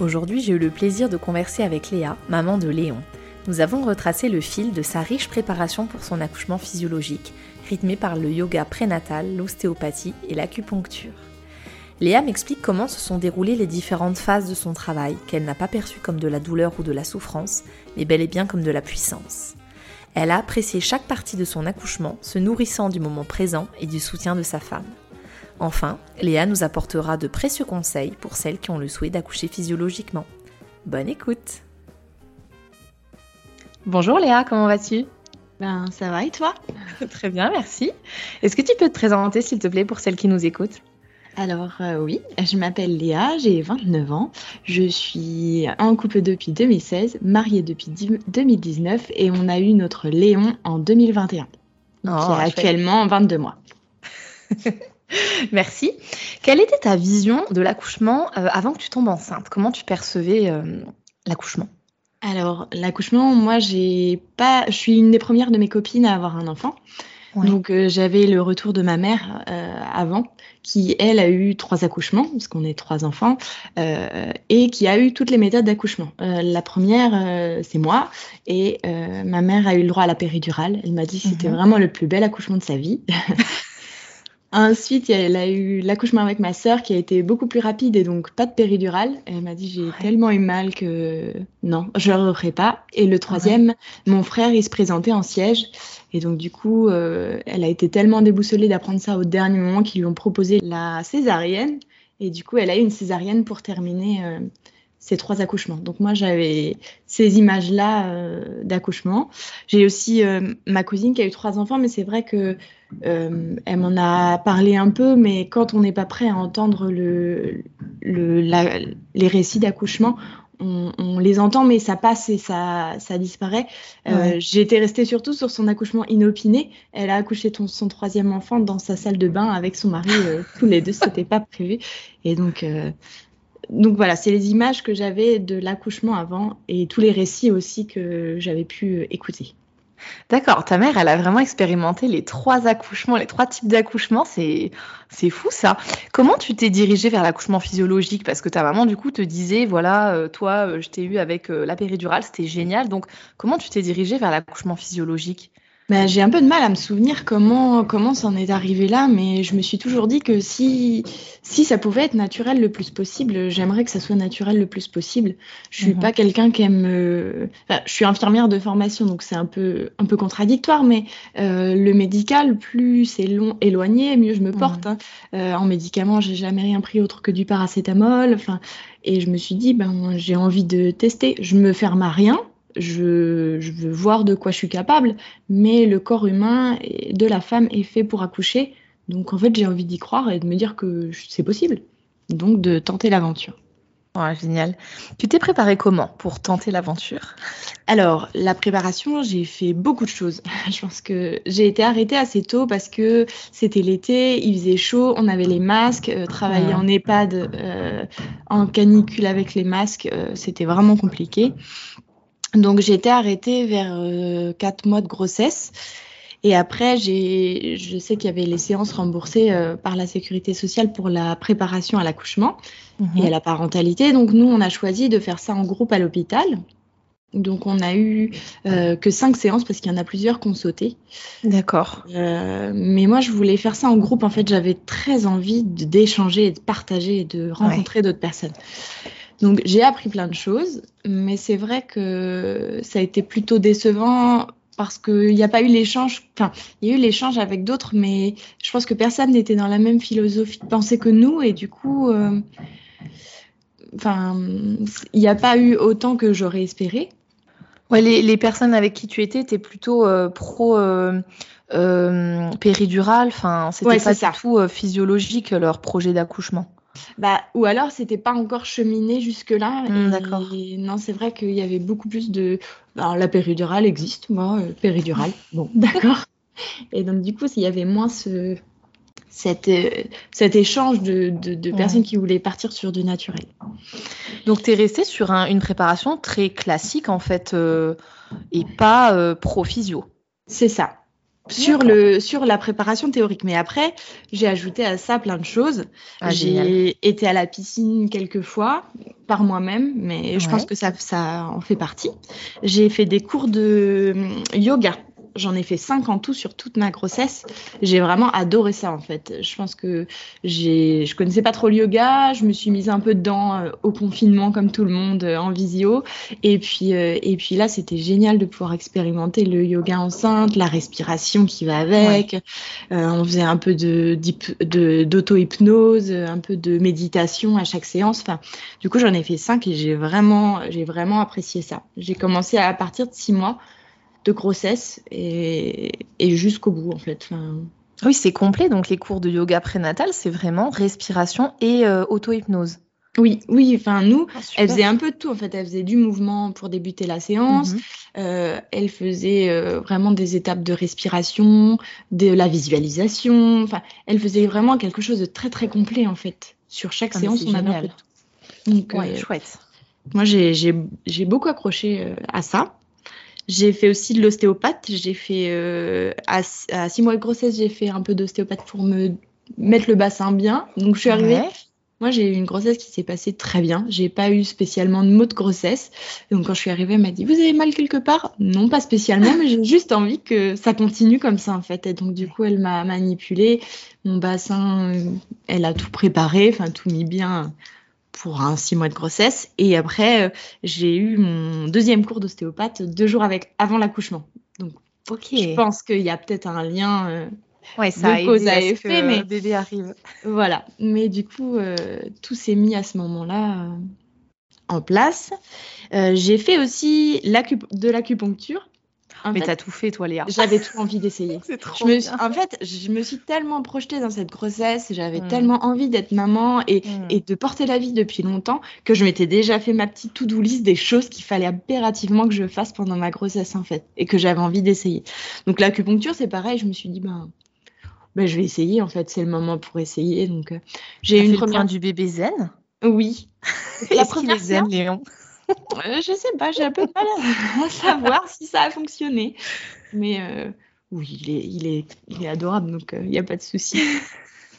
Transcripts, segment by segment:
Aujourd'hui, j'ai eu le plaisir de converser avec Léa, maman de Léon. Nous avons retracé le fil de sa riche préparation pour son accouchement physiologique, rythmé par le yoga prénatal, l'ostéopathie et l'acupuncture. Léa m'explique comment se sont déroulées les différentes phases de son travail, qu'elle n'a pas perçues comme de la douleur ou de la souffrance, mais bel et bien comme de la puissance. Elle a apprécié chaque partie de son accouchement, se nourrissant du moment présent et du soutien de sa femme. Enfin, Léa nous apportera de précieux conseils pour celles qui ont le souhait d'accoucher physiologiquement. Bonne écoute Bonjour Léa, comment vas-tu? Ben ça va et toi? Très bien, merci. Est-ce que tu peux te présenter s'il te plaît pour celles qui nous écoutent? Alors euh, oui, je m'appelle Léa, j'ai 29 ans, je suis en couple depuis 2016, mariée depuis 2019 et on a eu notre Léon en 2021, qui est actuellement 22 mois. Merci. Quelle était ta vision de l'accouchement euh, avant que tu tombes enceinte? Comment tu percevais euh, l'accouchement? Alors l'accouchement, moi j'ai pas, je suis une des premières de mes copines à avoir un enfant. Donc euh, j'avais le retour de ma mère euh, avant, qui elle a eu trois accouchements, parce qu'on est trois enfants, euh, et qui a eu toutes les méthodes d'accouchement. la première, c'est moi, et ma mère a eu le droit à la péridurale. Elle m'a dit que c'était mhm. vraiment le plus bel accouchement de sa vie. Ensuite, elle a eu l'accouchement avec ma sœur qui a été beaucoup plus rapide et donc pas de péridurale. Elle m'a dit j'ai tellement eu mal que non, je le referai pas. Et le troisième, mon frère, il se présentait en siège et donc du coup, euh, elle a été tellement déboussolée d'apprendre ça au dernier moment qu'ils lui ont proposé la césarienne. Et du coup, elle a eu une césarienne pour terminer euh, ces trois accouchements. Donc moi, j'avais ces images-là euh, d'accouchement. J'ai aussi ma cousine qui a eu trois enfants, mais c'est vrai que elle m'en a parlé un peu, mais quand on n'est pas prêt à entendre le, le les récits d'accouchement, on, les entend, mais ça passe et ça, ça disparaît. Euh, J'étais restée surtout sur son accouchement inopiné. Elle a accouché son troisième enfant dans sa salle de bain avec son mari. Euh, tous les deux, c'était pas prévu. Et donc, euh, donc voilà, c'est les images que j'avais de l'accouchement avant et tous les récits aussi que j'avais pu écouter. D'accord, ta mère, elle a vraiment expérimenté les trois accouchements, les trois types d'accouchements, c'est c'est fou ça. Comment tu t'es dirigée vers l'accouchement physiologique? Parce que ta maman, du coup, te disait, voilà, euh, toi, euh, je t'ai eu avec euh, la péridurale, c'était génial. Donc, comment tu t'es dirigée vers l'accouchement physiologique? Bah, j'ai un peu de mal à me souvenir comment comment ça en est arrivé là, mais je me suis toujours dit que si si ça pouvait être naturel le plus possible, j'aimerais que ça soit naturel le plus possible. Je suis mhm. pas quelqu'un qui aime. Euh, je suis infirmière de formation, donc c'est un peu un peu contradictoire, mais euh, le médical, plus c'est long éloigné, mieux je me porte. Hein. Euh, en médicaments, j'ai jamais rien pris autre que du paracétamol. Enfin, et je me suis dit, ben j'ai envie de tester. Je me ferme à rien je, veux voir de quoi je suis capable, mais le corps humain de la femme est fait pour accoucher. Donc en fait, j'ai envie d'y croire et de me dire que c'est possible. Donc de tenter l'aventure. Ouais, génial. Tu t'es préparée comment pour tenter l'aventure? Alors, la préparation, j'ai fait beaucoup de choses. Je pense que j'ai été arrêtée assez tôt parce que c'était l'été, il faisait chaud, on avait les masques, euh, travailler en EHPAD euh, en canicule avec les masques, euh, c'était vraiment compliqué. Donc j'ai été arrêtée vers euh, 4 mois de grossesse. Et après, j'ai, je sais qu'il y avait les séances remboursées euh, par la sécurité sociale pour la préparation à l'accouchement mhm. et à la parentalité. Donc nous, on a choisi de faire ça en groupe à l'hôpital. Donc on a eu euh, que cinq séances parce qu'il y en a plusieurs qui ont sauté. D'accord. Euh, mais moi je voulais faire ça en groupe. En fait, j'avais très envie d'échanger et de partager et de rencontrer d'autres personnes. Donc j'ai appris plein de choses, mais c'est vrai que ça a été plutôt décevant parce qu'il n'y a pas eu l'échange, enfin, il y a eu l'échange avec d'autres, mais je pense que personne n'était dans la même philosophie de pensée que nous, et du coup, euh, enfin, il n'y a pas eu autant que j'aurais espéré. Ouais, les, personnes avec qui tu étais étaient plutôt euh, pro euh, péridurale, enfin, c'était pas du tout physiologique leur projet d'accouchement. Bah, ou alors, c'était pas encore cheminé jusque-là. Hmm, d'accord. Non, c'est vrai qu'il y avait beaucoup plus de. Alors, la péridurale existe, moi, euh, péridurale. Bon, d'accord. Et donc, du coup, il y avait moins ce, cet, euh, cet échange de, de, personnes qui voulaient partir sur du naturel. Donc, tu es resté sur une préparation très classique, en fait, euh, et pas pro-physio. C'est ça sur, le, sur la préparation théorique. Mais après, j'ai ajouté à ça plein de choses. Ah, j'ai été à la piscine quelques fois par moi-même, mais je pense que ça, ça en fait partie. J'ai fait des cours de hum, yoga j'en ai fait cinq en tout sur toute ma grossesse. J'ai vraiment adoré ça en fait. Je pense que j'ai, je connaissais pas trop le yoga, je me suis mise un peu dedans euh, au confinement comme tout le monde euh, en visio. Et puis euh, et puis là, c'était génial de pouvoir expérimenter le yoga enceinte, la respiration qui va avec. on faisait un peu de, d'auto-hypnose, un peu de méditation à chaque séance. Enfin, du coup, j'en ai fait cinq et j'ai vraiment j'ai vraiment apprécié ça. J'ai commencé à partir de six mois de grossesse et, jusqu'au bout en fait. Oui, c'est complet. Donc les cours de yoga prénatal, c'est vraiment respiration et euh, auto-hypnose. Oui, oui. Enfin, nous, ah, elle faisait un peu de tout. En fait, elle faisait du mouvement pour débuter la séance. Mhm. Euh, elle faisait euh, vraiment des étapes de respiration, de la visualisation. Enfin, elle faisait vraiment quelque chose de très très complet en fait. Sur chaque ah, séance, on avait un peu de tout. Donc, ouais, chouette. Moi, j'ai beaucoup accroché à ça. J'ai fait aussi de l'ostéopathe. J'ai fait euh, à, six mois de grossesse, j'ai fait un peu d'ostéopathe pour me mettre le bassin bien. Donc je suis arrivée. Moi, j'ai eu une grossesse qui s'est passée très bien. J'ai pas eu spécialement de maux de grossesse. Donc quand je suis arrivée, elle m'a dit "Vous avez mal quelque part? Non, pas spécialement, mais j'ai juste envie que ça continue comme ça en fait." Et donc du coup, elle m'a manipulé mon bassin, euh, elle a tout préparé, enfin tout mis bien pour un six mois de grossesse. Et après, euh, j'ai eu mon deuxième cours d'ostéopathe deux jours avec, avant l'accouchement. Donc, je pense qu'il y a peut-être un lien euh, ouais, ça de cause à effet, mais bébé arrive. Voilà. Mais du coup, euh, tout s'est mis à ce moment-là en place. j'ai fait aussi de l'acupuncture mais t'as tout fait, toi, Léa. J'avais tout envie d'essayer. C'est trop bien. En fait, je me suis tellement projetée dans cette grossesse, j'avais mm. tellement envie d'être maman et, mm. et, de porter la vie depuis longtemps que je m'étais déjà fait ma petite to-do list des choses qu'il fallait impérativement que je fasse pendant ma grossesse, en fait, et que j'avais envie d'essayer. Donc l'acupuncture, c'est pareil, je me suis dit, ben, ben, je vais essayer, en fait, c'est le moment pour essayer. Donc, euh, j'ai une première du bébé zen? Oui. La première zen, Léon? Euh, je sais pas, j'ai un peu de mal à, savoir si ça a fonctionné. Mais euh, oui, il est, il, est, il est adorable, donc il n'y a pas de souci.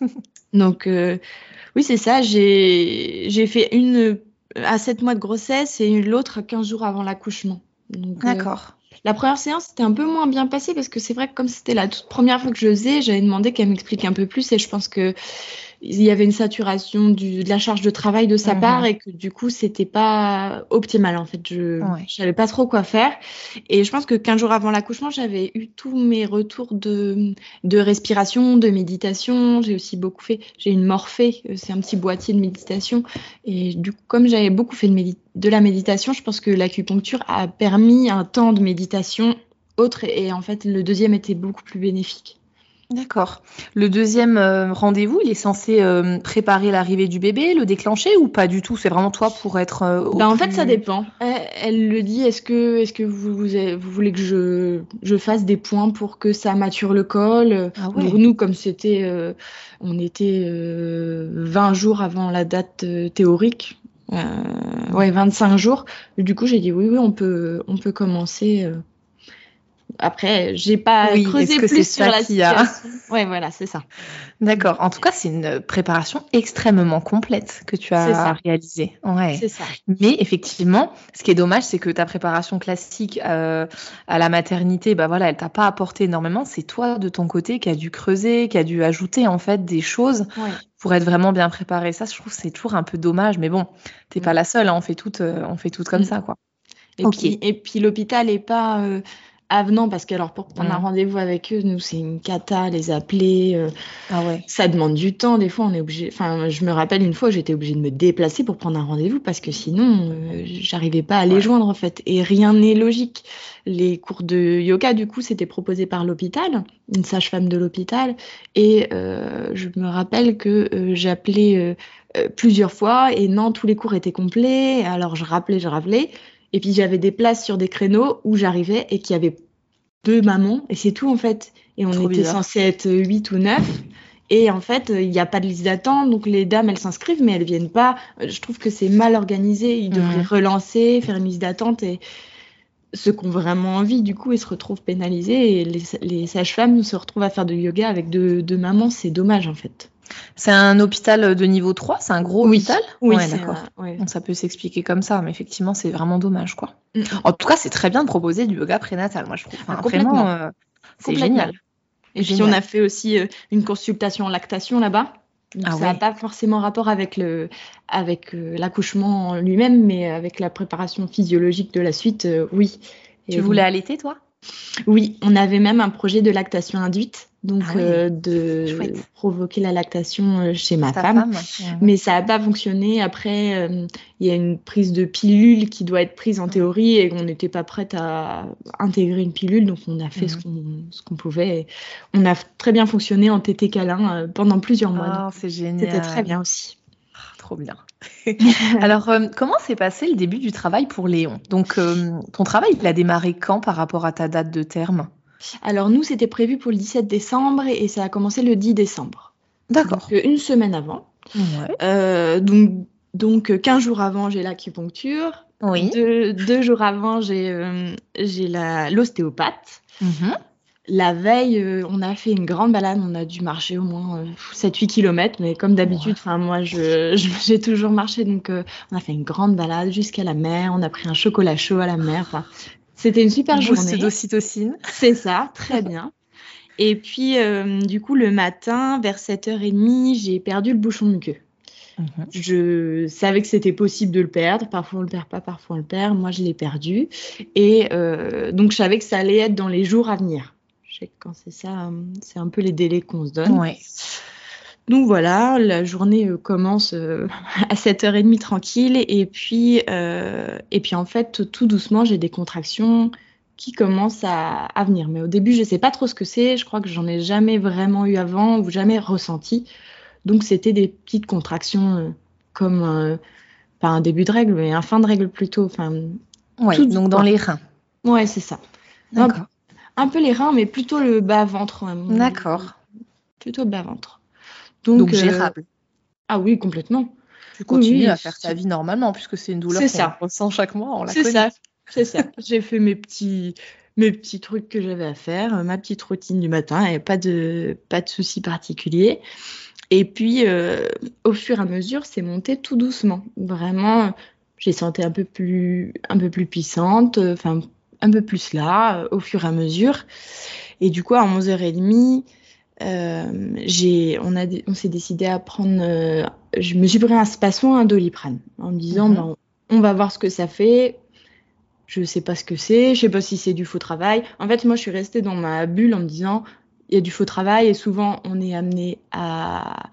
donc, oui, c'est ça. J'ai fait une à 7 mois de grossesse et l'autre 15 jours avant l'accouchement. D'accord. La première séance, c'était un peu moins bien passé parce que c'est vrai que comme c'était la toute première fois que je faisais, j'avais demandé qu'elle m'explique un peu plus et je pense que il y avait une saturation du, de la charge de travail de sa mhm. part et que du coup c'était pas optimal en fait. Je ouais. savais pas trop quoi faire. Et je pense que 15 jours avant l'accouchement j'avais eu tous mes retours de, de respiration de méditation. J'ai aussi beaucoup fait j'ai une morphée euh, c'est un petit boîtier de méditation. Et du coup comme j'avais beaucoup fait de, de la méditation je pense que l'acupuncture a permis un temps de méditation autre et en fait le deuxième était beaucoup plus bénéfique D'accord. Le deuxième euh, rendez-vous, il est censé euh, préparer l'arrivée du bébé, le déclencher ou pas du tout? C'est vraiment toi pour être. Euh, bah, en fait, ça dépend. Elle, le dit. Est-ce que, est-ce que vous, vous, voulez que je, je fasse des points pour que ça mature le col? Ah Pour nous, comme c'était, on était 20 jours avant la date théorique. ouais, 25 jours. Du coup, j'ai dit oui, oui, on peut, on peut commencer. Après, j'ai pas creusé plus sur la situation. Ouais, voilà, c'est ça. D'accord. En tout cas, c'est une préparation extrêmement complète que tu as réalisée. Ouais. C'est ça. Mais effectivement, ce qui est dommage, c'est que ta préparation classique euh, à la maternité, bah voilà, elle t'a pas apporté énormément. C'est toi de ton côté qui a dû creuser, qui a dû ajouter en fait des choses pour être vraiment bien préparé. Ça, je trouve c'est toujours un peu dommage. Mais bon, t'es pas la seule. Hein. On fait toutes, euh, on fait toutes comme mm. ça, quoi. Et puis, et puis l'hôpital est pas. Euh, avenants parce que alors pour prendre un rendez-vous avec eux, nous c'est une cata, les appeler. Euh, ah ouais. Ça demande du temps. Des fois, on est obligé. Enfin, je me rappelle une fois, j'étais obligée de me déplacer pour prendre un rendez-vous parce que sinon, euh, j'arrivais pas à les joindre en fait. Et rien n'est logique. Les cours de yoga, du coup, c'était proposé par l'hôpital, une sage-femme de l'hôpital, et euh, je me rappelle que j'appelais plusieurs fois et non, tous les cours étaient complets. Alors je rappelais, je rappelais. Et puis j'avais des places sur des créneaux où j'arrivais et qu'il y avait deux mamans et c'est tout en fait. Et on était censé être huit ou neuf. Et en fait, il n'y a pas de liste d'attente, donc les dames, elles s'inscrivent, mais elles viennent pas. Je trouve que c'est mal organisé. Ils devraient relancer, faire une liste d'attente et ceux qui ont vraiment envie, du coup, ils se retrouvent pénalisés et les, sages-femmes se retrouvent à faire de yoga avec deux, deux mamans. C'est dommage en fait. C'est un hôpital de niveau 3, c'est un gros hôpital? Oui, d'accord. Donc ça peut s'expliquer comme ça, mais effectivement, c'est vraiment dommage, quoi. Mm. En tout cas, c'est très bien de proposer du yoga prénatal, moi je trouve. Enfin, vraiment, euh, c'est génial. Et puis on a fait aussi euh, une consultation en lactation là-bas. Ah ça n'a pas forcément rapport avec le avec euh, l'accouchement lui-même, mais avec la préparation physiologique de la suite, oui. tu voulais allaiter, toi? Oui, on avait même un projet de lactation induite donc ah euh, de provoquer la lactation euh, chez ma femme. Mais ça n'a pas fonctionné. Après, euh, il y a une prise de pilule qui doit être prise en théorie et on n'était pas prête à intégrer une pilule, donc on a fait ce mhm. qu'on pouvait. on a très bien fonctionné en tété câlin pendant plusieurs mois. Ah, c'est génial. C'était très bien aussi. Ah, trop bien. Alors, comment s'est passé le début du travail pour Léon? Donc, ton travail, il a démarré quand par rapport à ta date de terme? Alors nous, c'était prévu pour le 17 décembre et ça a commencé le 10 décembre. D'accord. Euh, une semaine avant. Euh, donc, donc 15 jours avant, j'ai l'acupuncture. Oui. Deux, jours avant, j'ai euh, l'ostéopathe. Mhm. La veille, on a fait une grande balade. On a dû marcher au moins 7-8 km. Mais comme d'habitude, enfin moi, j'ai toujours marché. Donc, on a fait une grande balade jusqu'à la mer. On a pris un chocolat chaud à la mer. C'était une super journée. d'ocytocine. C'est ça, très bien. Et puis, euh, du coup, le matin, vers 7h30, j'ai perdu le bouchon muqueux. Mhm. Je savais que c'était possible de le perdre. Parfois, on le perd pas, parfois, on le perd. Moi, je l'ai perdu. Et euh, donc, je savais que ça allait être dans les jours à venir. Je sais que quand c'est ça, c'est un peu les délais qu'on se donne. Ouais. Donc voilà, la journée euh, commence euh, à 7h30 tranquille et puis, euh, et puis en fait tout doucement j'ai des contractions qui commencent à, venir. Mais au début je ne sais pas trop ce que c'est, je crois que j'en ai jamais vraiment eu avant ou jamais ressenti. Donc c'était des petites contractions comme pas un début de règle mais un fin de règle plutôt. Enfin, ouais, donc dans les reins. Ouais c'est ça. Un, un, peu les reins mais plutôt le bas ventre. D'accord. Plutôt le bas Donc, euh, gérable. Ah oui, complètement. Tu continues à faire ta vie normalement puisque c'est une douleur qu'on ressent chaque mois. C'est ça. C'est ça. J'ai fait mes petits mes petits trucs que j'avais à faire, ma petite routine du matin, et pas de pas de soucis particuliers. Et puis, euh, au fur et à mesure, c'est monté tout doucement. Vraiment, j'ai senti un peu plus un peu plus puissante, enfin un peu plus là, au fur et à mesure. Et du coup, à 11h30, euh, j'ai, on, a, on s'est décidé à prendre. Euh, je me suis pris un spasson, un doliprane, en me disant mhm. ben, on va voir ce que ça fait. Je sais pas ce que c'est, je sais pas si c'est du faux travail. En fait, moi, je suis restée dans ma bulle en me disant il y a du faux travail et souvent on est amené à,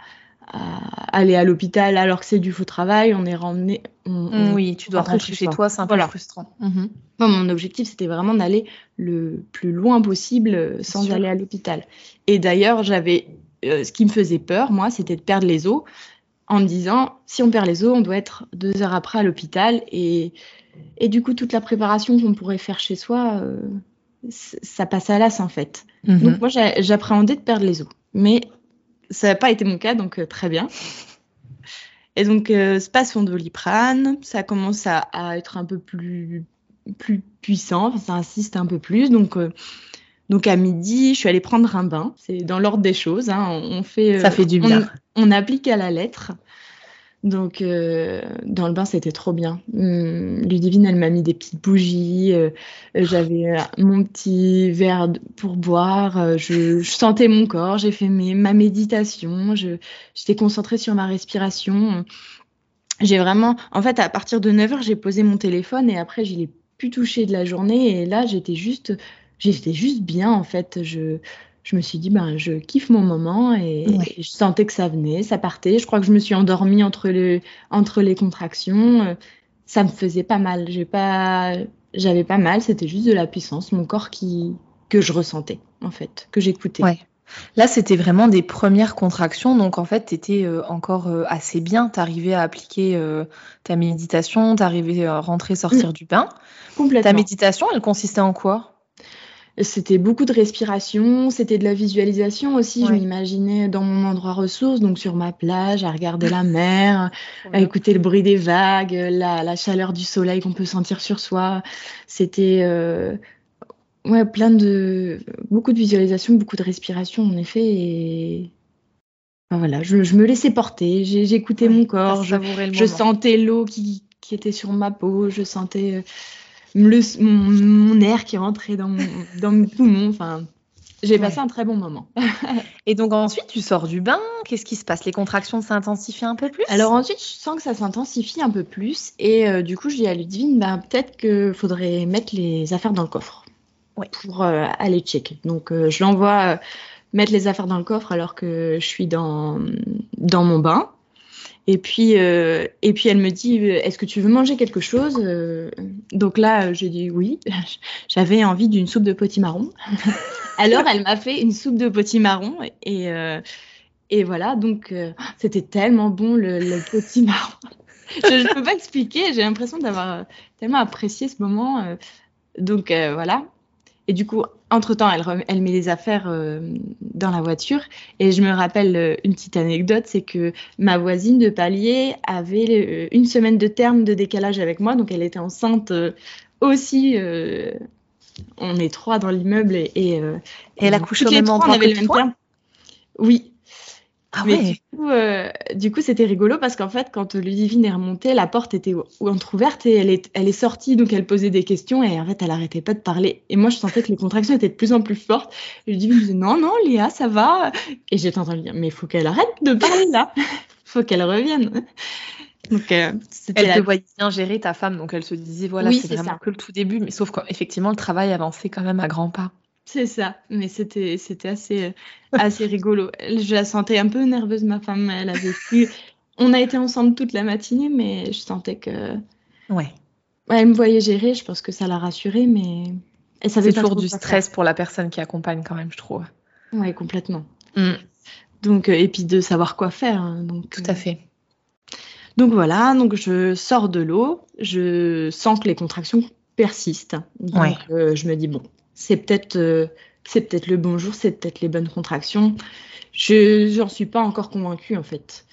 aller à l'hôpital alors que c'est du faux travail, on est ramené. Mm, oui, tu dois rentrer chez toi, c'est un peu frustrant. Mhm. mon objectif, c'était vraiment d'aller le plus loin possible euh, sans aller à l'hôpital. Et d'ailleurs, j'avais euh, ce qui me faisait peur, moi, c'était de perdre les os, en me disant si on perd les os, on doit être deux heures après à l'hôpital. Et, et du coup, toute la préparation qu'on pourrait faire chez soi, euh, ça passe à l'as en fait. Mhm. Donc moi, j'appréhendais de perdre les os. Mais ça n'a pas été mon cas, donc euh, très bien. Et donc, euh, se passe son doliprane, ça commence à, être un peu plus, plus puissant, ça insiste un peu plus. Donc, euh, donc, à midi, je suis allée prendre un bain. C'est dans l'ordre des choses. Hein. On, fait, ça fait du bien. on applique à la lettre. Donc, euh, dans le bain, c'était trop bien. Hum, Ludivine, elle m'a mis des petites bougies. Euh, j'avais euh, mon petit verre pour boire. Je, sentais mon corps. J'ai fait ma méditation. J'étais concentrée sur ma respiration. J'ai vraiment. En fait, à partir de 9h, j'ai posé mon téléphone et après, je l'ai plus touché de la journée. Et là, j'étais juste j'étais juste bien en fait. Je, je me suis dit, ben, je kiffe mon moment et, je sentais que ça venait, ça partait. Je crois que je me suis endormie entre, le, entre les contractions. Ça me faisait pas mal. J'ai pas, j'avais pas mal. C'était juste de la puissance, mon corps qui, que je ressentais en fait, que j'écoutais. Ouais. Là, c'était vraiment des premières contractions. Donc, en fait, tu étais euh, encore euh, assez bien. Tu arrivais à appliquer euh, ta méditation, tu arrivais à rentrer, sortir mm. du bain. Complètement. Ta méditation, elle consistait en quoi? C'était beaucoup de respiration, c'était de la visualisation aussi. Je m'imaginais dans mon endroit ressource, donc sur ma plage, à regarder la mer, à écouter le bruit des vagues, la, chaleur du soleil qu'on peut sentir sur soi. C'était ouais, plein de beaucoup de visualisation, beaucoup de respiration en effet. Et voilà, je, me laissais porter, j'écoutais mon corps, je, sentais l'eau qui, qui, était sur ma peau, je sentais mon, air qui rentrait dans mon, dans mes poumons. Enfin, j'ai passé un très bon moment. et donc ensuite, tu sors du bain. Qu'est-ce qui se passe? Les contractions s'intensifient un peu plus? Alors ensuite, je sens que ça s'intensifie un peu plus. Et euh, du coup, je dis à Ludivine, bah, peut-être qu'il faudrait mettre les affaires dans le coffre pour euh, aller checker. Donc euh, je l'envoie mettre les affaires dans le coffre alors que je suis dans, dans mon bain. Et puis, euh, et puis elle me dit, est-ce que tu veux manger quelque chose Donc là, j'ai dit oui. J'avais envie d'une soupe de potimarron. Alors elle m'a fait une soupe de potimarron et, et voilà. Donc c'était tellement bon le, le potimarron. je ne peux pas expliquer. J'ai l'impression d'avoir tellement apprécié ce moment. donc voilà. Et du coup, entre-temps, elle, elle met les affaires euh, dans la voiture. Et je me rappelle euh, une petite anecdote, c'est que ma voisine de palier avait euh, une semaine de terme de décalage avec moi. Donc, elle était enceinte aussi. on est trois dans l'immeuble et, et, elle a couché au même endroit que le même Oui, ah ouais. Euh, du coup, c'était rigolo parce qu'en fait, quand Ludivine est remontée, la porte était entrouverte et elle est, elle est sortie, donc elle posait des questions et en fait, elle arrêtait pas de parler. Et moi, je sentais que les contractions étaient de plus en plus fortes. Ludivine me disait non, non, Léa, ça va. Et j'étais en train de dire mais il faut qu'elle arrête de parler là, faut qu'elle revienne. Donc, euh, elle te voyait bien gérer ta femme, donc elle se disait voilà, c'est vraiment que le tout début, mais sauf qu'effectivement, le travail avançait quand même à grands pas. C'est ça, mais c'était c'était assez assez rigolo. Je la sentais un peu nerveuse, ma femme. Elle avait pu. On a été ensemble toute la matinée, mais je sentais que. Ouais. elle me voyait gérer. Je pense que ça l'a rassurée, mais. C'est toujours du stress pour la personne qui accompagne quand même, je trouve. Ouais, complètement. Mm. Donc euh, et puis de savoir quoi faire. Hein, donc. Tout à fait. Donc voilà, donc je sors de l'eau, je sens que les contractions persistent. Donc euh, je me dis bon, c'est peut-être euh, c'est peut-être le bon jour, c'est peut-être les bonnes contractions. Je n'en suis pas encore convaincue en fait.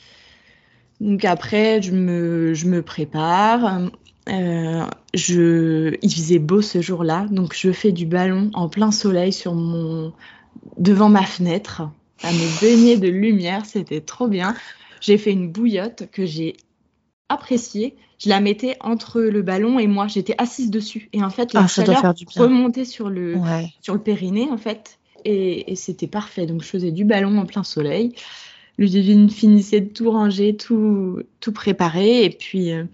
Donc après, je me, je me prépare. Euh, je, il faisait beau ce jour-là, donc je fais du ballon en plein soleil sur mon, devant ma fenêtre, à me baigner de lumière, c'était trop bien. J'ai fait une bouillotte que j'ai appréciée je la mettais entre le ballon et moi. J'étais assise dessus. Et en fait, la ah, chaleur remontait sur le, sur le périnée, en fait. Et, c'était parfait. Donc, je faisais du ballon en plein soleil. Ludivine finissait de tout ranger, tout, tout préparer. Et puis, euh,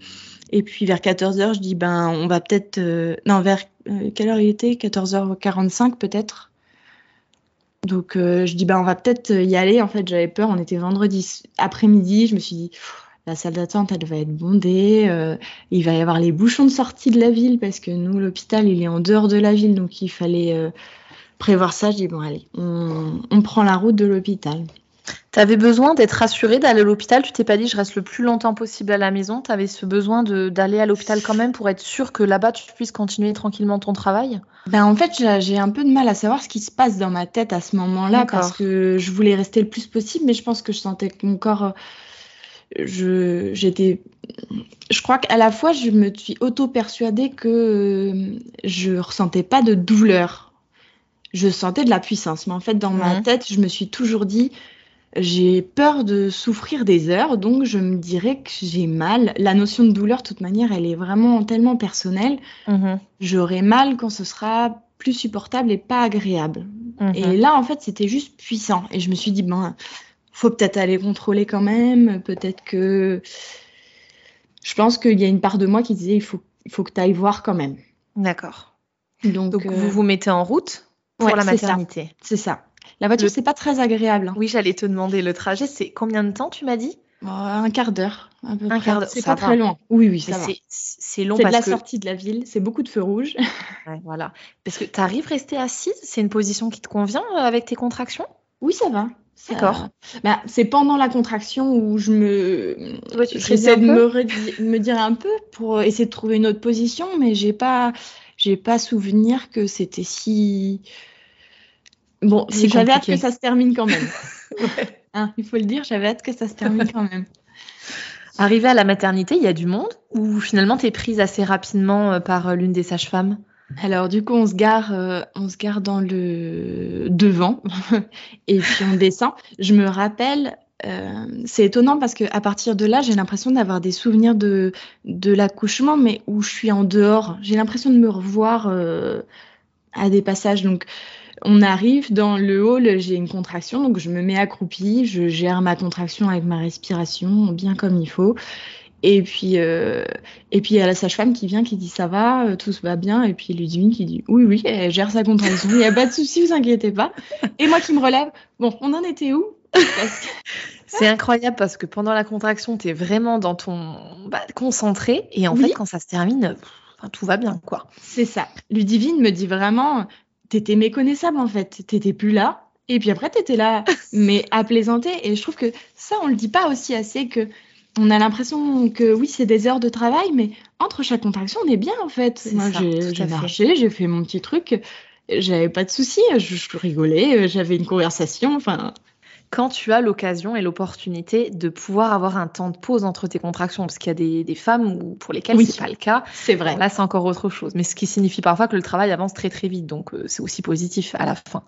et puis vers 14h, je dis, ben, on va peut-être. Euh, non, vers euh, quelle heure il était? 14h45 peut-être. Donc, je dis, ben, on va peut-être y aller. En fait, j'avais peur. On était vendredi après-midi. Je me suis dit, la salle d'attente, elle va être bondée. Euh, il va y avoir les bouchons de sortie de la ville parce que nous, l'hôpital, il est en dehors de la ville, donc il fallait euh, prévoir ça. Je dis bon, allez, on, prend la route de l'hôpital. Tu avais besoin d'être rassurée d'aller à l'hôpital? Tu t'es pas dit je reste le plus longtemps possible à la maison. Tu avais ce besoin d'aller à l'hôpital quand même pour être sûr que là-bas tu puisses continuer tranquillement ton travail? Ben, En fait, j'ai un peu de mal à savoir ce qui se passe dans ma tête à ce moment-là parce que je voulais rester le plus possible, mais je pense que je sentais que mon corps je j'étais je crois qu'à la fois je me suis auto persuadée que euh, je ressentais pas de douleur je sentais de la puissance mais en fait dans ma mhm. tête je me suis toujours dit j'ai peur de souffrir des heures donc je me dirais que j'ai mal la notion de douleur de toute manière elle est vraiment tellement personnelle mhm. j'aurai mal quand ce sera plus supportable et pas agréable mhm. et là en fait c'était juste puissant et je me suis dit ben faut peut-être aller contrôler quand même. Peut-être que. Je pense qu'il y a une part de moi qui disait il faut, il faut que tu ailles voir quand même. D'accord. Donc, vous vous mettez en route pour la maternité. C'est ça. La voiture, c'est pas très agréable. Hein. Oui, j'allais te demander le trajet. C'est combien de temps, tu m'as dit? Oh, Un quart d'heure. Un quart d'heure. C'est pas très loin. Oui, oui, ça va. C'est long C'est de la sortie de la ville. C'est beaucoup de feux rouges. voilà. Parce que tu arrives à rester assise. C'est une position qui te convient euh, avec tes contractions? Oui, ça va. D'accord. Bah, c'est pendant la contraction où je me. J'essaie de me, me, dire un peu pour essayer de trouver une autre position, mais j'ai pas, j'ai pas souvenir que c'était si Bon, j'avais hâte que ça se termine quand même. Hein, il faut le dire, j'avais hâte que ça se termine quand même. Arrivé à la maternité, il y a du monde ou finalement tu es prise assez rapidement euh, par euh, l'une des sages-femmes? Alors du coup on se gare, euh, on se gare dans le devant et puis on descend. Je me rappelle, c'est étonnant parce que à partir de là j'ai l'impression d'avoir des souvenirs de de l'accouchement mais où je suis en dehors. J'ai l'impression de me revoir à des passages donc on arrive dans le hall, j'ai une contraction, donc je me mets accroupie, je gère ma contraction avec ma respiration bien comme il faut. Et puis, euh, et puis il y a la sage-femme qui vient, qui dit ça va, euh, tout se va bien. Et puis Ludivine qui dit oui, oui, elle gère sa contraction, il n'y a pas de souci, vous inquiétez pas. Et moi qui me relève, bon, on en était où? C'est incroyable parce que pendant la contraction, tu es vraiment dans ton bah, concentré. Et en fait, quand ça se termine, tout va bien, quoi. C'est ça. Ludivine me dit vraiment, t'étais méconnaissable en fait. T'étais plus là. Et puis après, t'étais là, mais à plaisanter. Et je trouve que ça, on le dit pas aussi assez que on a l'impression que oui, c'est des heures de travail, mais entre chaque contraction, on est bien en fait. Moi, j'ai marché, j'ai fait mon petit truc. J'avais pas de soucis, je, je rigolais, j'avais une conversation. Enfin, quand tu as l'occasion et l'opportunité de pouvoir avoir un temps de pause entre tes contractions, parce qu'il y a des, femmes pour lesquelles ce c'est pas le cas. C'est vrai. Là, c'est encore autre chose. Mais ce qui signifie parfois que le travail avance très très vite, donc euh, c'est aussi positif à la fin.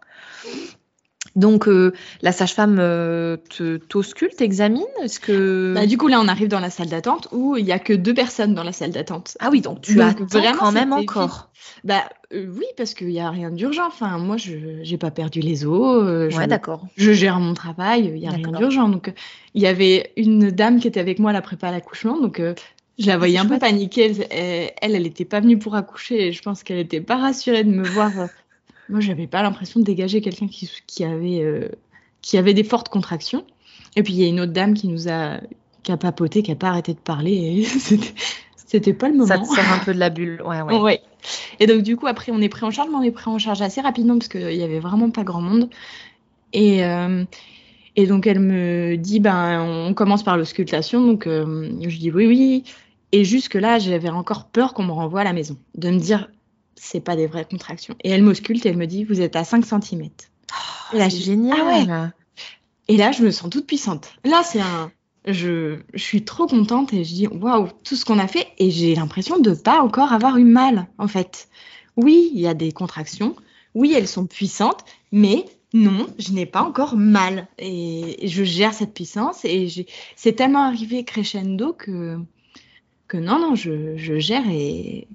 Donc euh, la sage-femme euh, te t'ausculte, t'examine Est-ce que bah, du coup là on arrive dans la salle d'attente où il y a que deux personnes dans la salle d'attente. Ah oui donc tu as vraiment quand même encore. Bah euh, oui parce qu'il y a rien d'urgent. Enfin moi je j'ai pas perdu les os. ouais d'accord. Je gère mon travail. Il y a rien d'urgent donc il y avait une dame qui était avec moi à la prépa à l'accouchement donc je la ah, voyais un peu paniquée. Elle, elle, elle était pas venue pour accoucher. Et je pense qu'elle était pas rassurée de me voir moi, j'avais pas l'impression de dégager quelqu'un qui, qui, avait, euh, qui avait des fortes contractions. Et puis, il y a une autre dame qui nous a, qui a papoté, qui a pas arrêté de parler. C'était pas le moment. Ça te sort un peu de la bulle. Ouais, ouais. ouais. Et donc, du coup, après, on est pris en charge, mais on est pris en charge assez rapidement parce qu'il y avait vraiment pas grand monde. Et, euh, et donc, elle me dit, ben, on commence par l'auscultation. Donc, euh, je dis oui, oui. Et jusque-là, j'avais encore peur qu'on me renvoie à la maison. De me dire, c'est pas des vraies contractions. Et elle m'ausculte et elle me dit, vous êtes à 5 cm. Oh, c'est génial. Ah et là, je me sens toute puissante. Là, c'est un. Je, je, suis trop contente et je dis, waouh, tout ce qu'on a fait. Et j'ai l'impression de pas encore avoir eu mal, en fait. Oui, il y a des contractions. Oui, elles sont puissantes. Mais non, je n'ai pas encore mal. Et, je gère cette puissance. Et c'est tellement arrivé crescendo que, que non, non, je, je gère et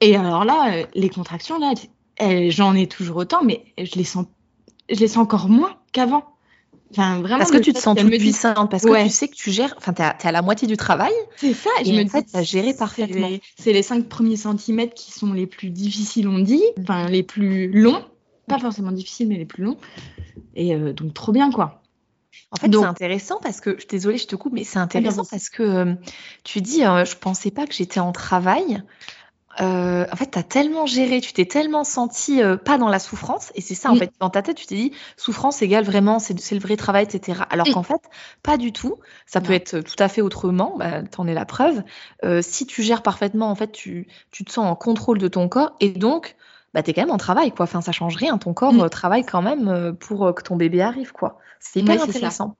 et alors là, euh, les contractions, là, j'en ai toujours autant, mais je les sens, je les sens encore moins qu'avant. Enfin, vraiment, parce que tu te sens toute puissante, parce que tu sais que tu gères, enfin, tu es, à la moitié du travail. C'est ça, et je me dis, tu as géré parfaitement. C'est les, cinq premiers centimètres qui sont les plus difficiles, on dit, enfin, les plus longs, pas forcément difficiles, mais les plus longs. Et euh, donc, trop bien, quoi. En fait, c'est intéressant parce que, je suis désolée, je te coupe, mais c'est intéressant parce que euh, tu dis, je pensais pas que j'étais en travail. Euh, en fait, tu as tellement géré, tu t'es tellement senti euh, pas dans la souffrance, et c'est ça, en fait, dans ta tête, tu t'es dit, souffrance égale vraiment, c'est le vrai travail, etc. Alors qu'en fait, pas du tout, ça peut être tout à fait autrement, bah, t'en es la preuve. Euh, si tu gères parfaitement, en fait, tu, tu te sens en contrôle de ton corps, et donc, bah, tu es quand même en travail, quoi. Enfin, ça change rien, ton corps mm. travaille quand même pour que ton bébé arrive, quoi. C'est hyper intéressant.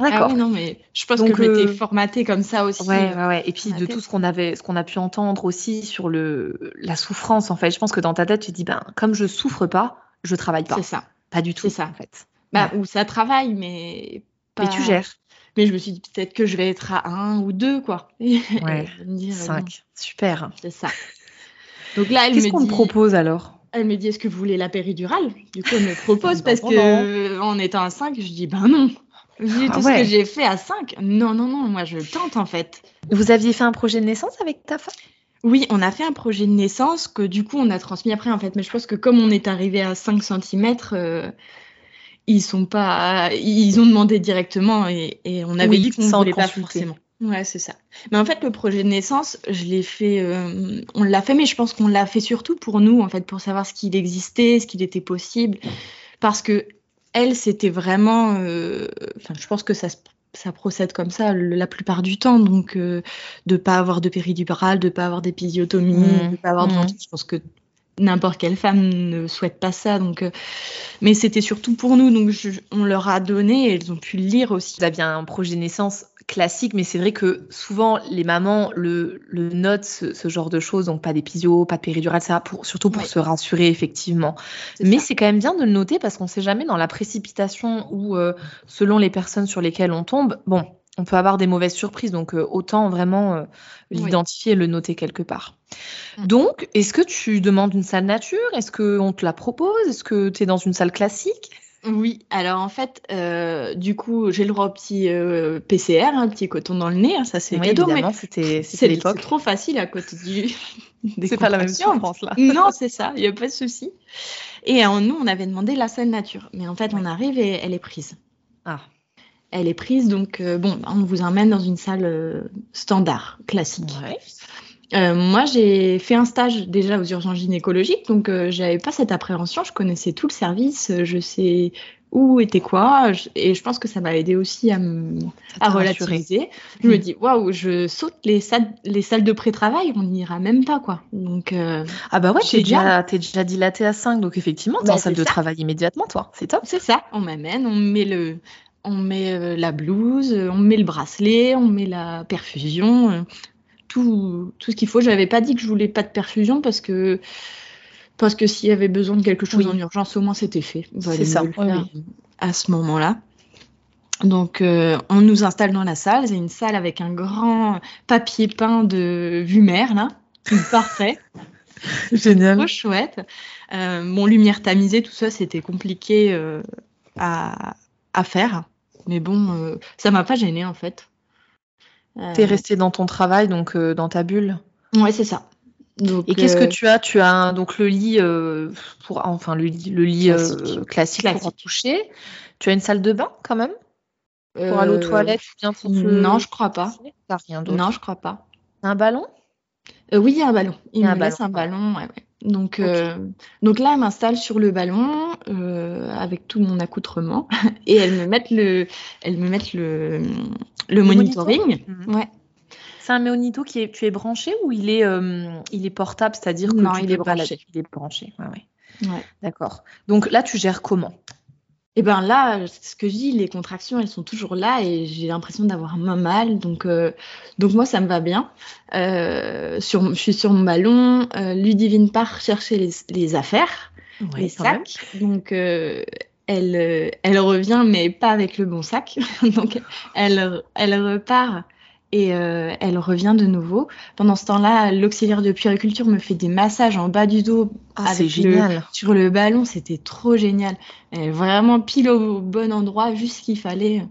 D'accord. Ah non, mais je pense que j'étais euh, formatée comme ça aussi. Ouais, ouais, ouais. Et puis de tout ce qu'on avait, ce qu'on a pu entendre aussi sur le la souffrance, en fait. Je pense que dans ta tête, tu te dis, ben, comme je souffre pas, je travaille pas. C'est ça. Pas du tout. C'est ça, en fait. Bah, ou ça travaille, mais pas. tu gères. Mais je me suis dit peut-être que je vais être à un ou deux, quoi. Ouais. Cinq. Super. C'est ça. Donc là, elle Qu'est-ce qu'on me propose alors? Elle me dit est-ce que vous voulez la péridurale? Du coup, elle me propose parce que en étant à 5, je dis ben non. Vu tout ce que j'ai fait à 5, non, non, non, moi je tente en fait. Vous aviez fait un projet de naissance avec ta femme? Oui, on a fait un projet de naissance que du coup on a transmis après en fait. Mais je pense que comme on est arrivé à 5 cm, euh, ils sont pas, ils ont demandé directement et, on avait dit qu'on ne voulait pas forcément. Ouais, c'est ça. Mais en fait, le projet de naissance, je l'ai fait, euh, on l'a fait, mais je pense qu'on l'a fait surtout pour nous, en fait, pour savoir ce qu'il existait, ce qu'il était possible, parce que elle, c'était vraiment, euh, enfin, je pense que ça ça procède comme ça la plupart du temps, donc euh, de pas avoir de péridurale, de pas avoir d'épisiotomie, mmh. de pas avoir de mmh. Je pense que n'importe quelle femme ne souhaite pas ça. Donc, euh, mais c'était surtout pour nous. Donc, on leur a donné et elles ont pu le lire aussi. Vous aviez un projet naissance classique, mais c'est vrai que souvent les mamans le, le notent ce, genre de choses, donc pas d'épisio, pas de péridurale, ça, pour, surtout pour se rassurer effectivement. Mais c'est quand même bien de le noter parce qu'on ne sait jamais dans la précipitation ou euh, selon les personnes sur lesquelles on tombe. Bon, on peut avoir des mauvaises surprises, donc euh, autant vraiment euh, l'identifier et le noter quelque part. Mm. Donc, est-ce que tu demandes une salle nature? Est-ce qu'on te la propose? Est-ce que tu es dans une salle classique? Oui, alors en fait, euh, du coup, j'ai le droit au petit PCR, un petit coton dans le nez, hein, ça c'est oui, cadeau, mais c'était l'époque. C'est trop facile à côté du. c'est pas la même chose en France là. non, c'est ça, il n'y a pas de souci. Et nous, on avait demandé la salle nature, mais en fait, on arrive et elle est prise. Ah elle est prise. Donc, euh, bon, on vous emmène dans une salle euh, standard, classique. Euh, moi, j'ai fait un stage déjà aux urgences gynécologiques, donc j'avais pas cette appréhension. Je connaissais tout le service, je sais où était quoi, et je pense que ça m'a aidé aussi à, me, à relativiser. Je me dis, waouh, je saute les salles, les salles de pré-travail, on n'ira même pas, quoi. Donc, ah bah ouais, t'es déjà, es déjà dilaté à 5, donc effectivement, t'es bah, en salle de travail immédiatement, toi. C'est top. C'est ça, on m'amène, on met le, on met euh, la blouse, on met le bracelet, on met la perfusion, euh, tout, tout ce qu'il faut. Je n'avais pas dit que je voulais pas de perfusion parce que parce que s'il y avait besoin de quelque chose en urgence, au moins c'était fait. C'est ça. À ce moment-là. Donc, euh, on nous installe dans la salle. C'est une salle avec un grand papier peint de vue mer, là. Parfait. Génial. Trop chouette. mon lumière tamisée, tout ça, c'était compliqué à, à faire. Mais bon, euh, ça m'a pas gêné en fait. Euh... T'es resté dans ton travail, donc euh, dans ta bulle. Ouais, c'est ça. et qu'est-ce que euh, tu as? Tu as donc le lit pour enfin le lit, le lit classique, pour toucher. Tu as une salle de bain quand même? Pour aller aux toilettes bien Non, je crois pas. rien d'autre? Non, je crois pas. Un ballon? Oui, il y a un ballon. Il me laisse un ballon. Ouais, ouais. Donc, euh, donc là, elle m'installe sur le ballon euh, avec tout mon accoutrement et elle me met le, elle me met le, le, monitoring. Mhm. Ouais. C'est un monito qui est, tu es branché ou il est, euh, il est portable, c'est-à-dire que non, il, est branché. il est branché. Ouais, ouais. ouais. D'accord. Donc là, tu gères comment? Et ben là, ce que je dis, les contractions, elles sont toujours là et j'ai l'impression d'avoir un mal. Donc, euh, donc moi, ça me va bien. Euh, sur, je suis sur mon ballon. Euh, Ludivine part chercher les, les affaires, les sacs. Donc, euh, elle, elle revient, mais pas avec le bon sac. donc, elle, elle repart et euh, elle revient de nouveau. Pendant ce temps-là, l'auxiliaire de puériculture me fait des massages en bas du dos ah, génial. sur le ballon. C'était trop génial. Elle vraiment pile au bon endroit, juste ce qu'il fallait.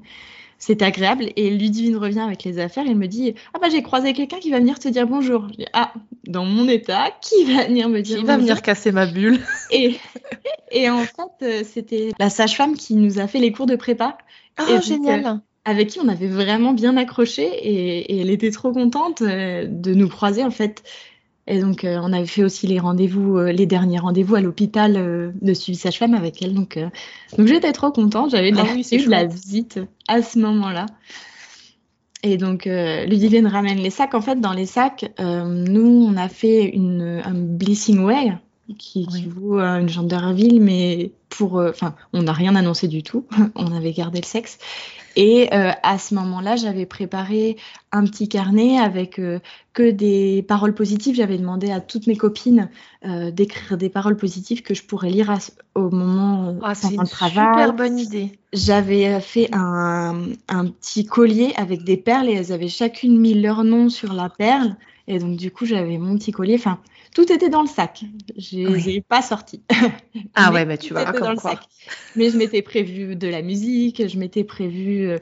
C'est agréable. Et Ludivine revient avec les affaires. Elle me dit Ah, bah, j'ai croisé quelqu'un qui va venir te dire bonjour. Je dis Ah, dans mon état, qui va venir me dire Qui va venir casser ma bulle? Et, et en fait, euh, c'était la sage-femme qui nous a fait les cours de prépa. Ah, génial. Avec qui on avait vraiment bien accroché et, elle était trop contente euh, de nous croiser en fait. Et donc euh, on avait fait aussi les rendez-vous, euh, les derniers rendez-vous à l'hôpital de suivi sage-femme avec elle. Donc, donc j'étais trop contente, j'avais de, ah la visite à ce moment-là. Et donc Ludivine ramène les sacs. En fait, dans les sacs, nous on a fait une, un blessing way qui, qui vaut une gendarmerie, mais pour, enfin, on n'a rien annoncé du tout. on avait gardé le sexe. Et euh, à ce moment-là, j'avais préparé un petit carnet avec euh, que des paroles positives. J'avais demandé à toutes mes copines euh, d'écrire des paroles positives que je pourrais lire au moment ah, pendant le travail. Super bonne idée. J'avais fait un, un, petit collier avec des perles et elles avaient chacune mis leur nom sur la perle. Et donc du coup, j'avais mon petit collier. Enfin, tout était dans le sac. Je n'ai pas sorti. Ah ouais, bah tu vois, comme quoi. Mais je m'étais prévu de la musique, je m'étais prévu